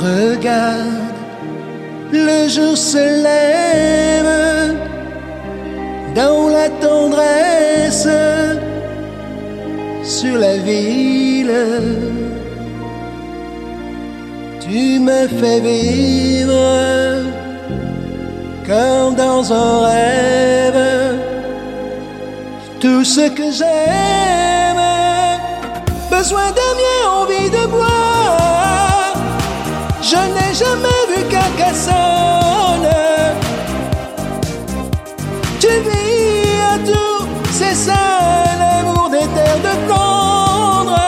Regarde, le jour se lève dans la tendresse sur la ville. Tu me fais vivre comme dans un rêve tout ce que j'aime. Besoin de mieux, envie de boire. Je n'ai jamais vu Carcassonne. Tu vis à tout, c'est ça l'amour des terres de Flandre.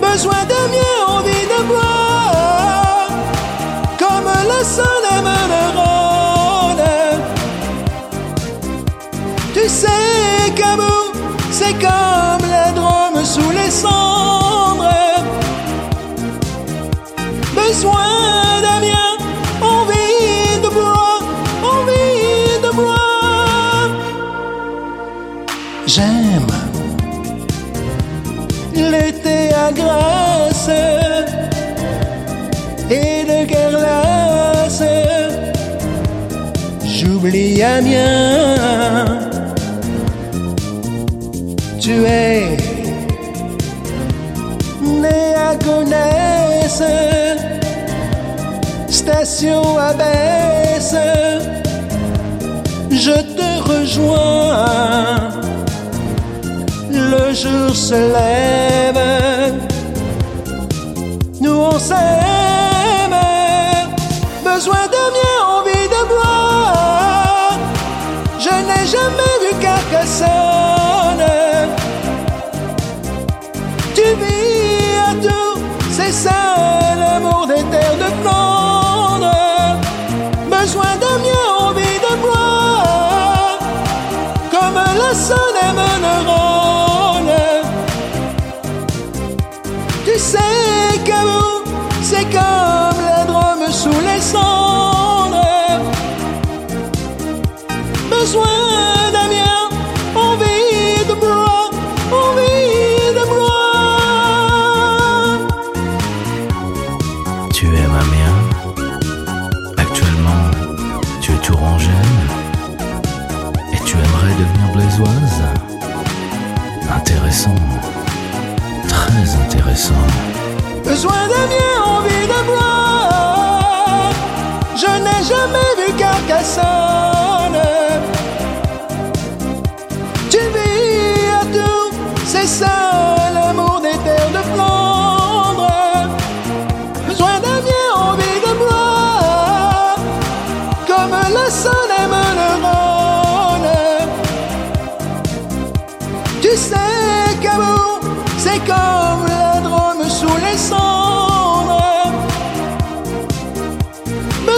Besoin de mieux, envie de boire. Comme le sol aime le. Tu sais, Cabou, c'est comme Besoin d'Amiens, envie de boire, envie de boire. J'aime l'été à grâce et de glace. J'oublie Amiens station à baisse, je te rejoins. Le jour se lève, nous on s'aime, Tu sais que vous, c'est comme la Drôme sous les cendres. Besoin d'Amiens, envie de boire, envie de boire. Tu aimes Amiens Actuellement, tu es tourangelle Et tu aimerais devenir blésoise Intéressant. Besoin d'Amiens, envie de boire. Je n'ai jamais vu Carcassonne. Tu vis à tout, c'est ça l'amour des terres de Flandre. Besoin d'Amiens, envie de boire. Comme la Saône aime le Rhône. Tu sais, Cabou, c'est comme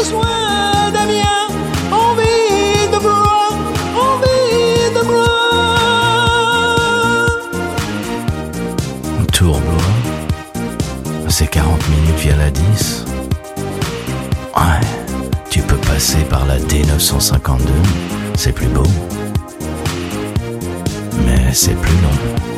Besoin de boire, envie de C'est 40 minutes via la 10 Ouais, tu peux passer par la D952, c'est plus beau. Mais c'est plus long.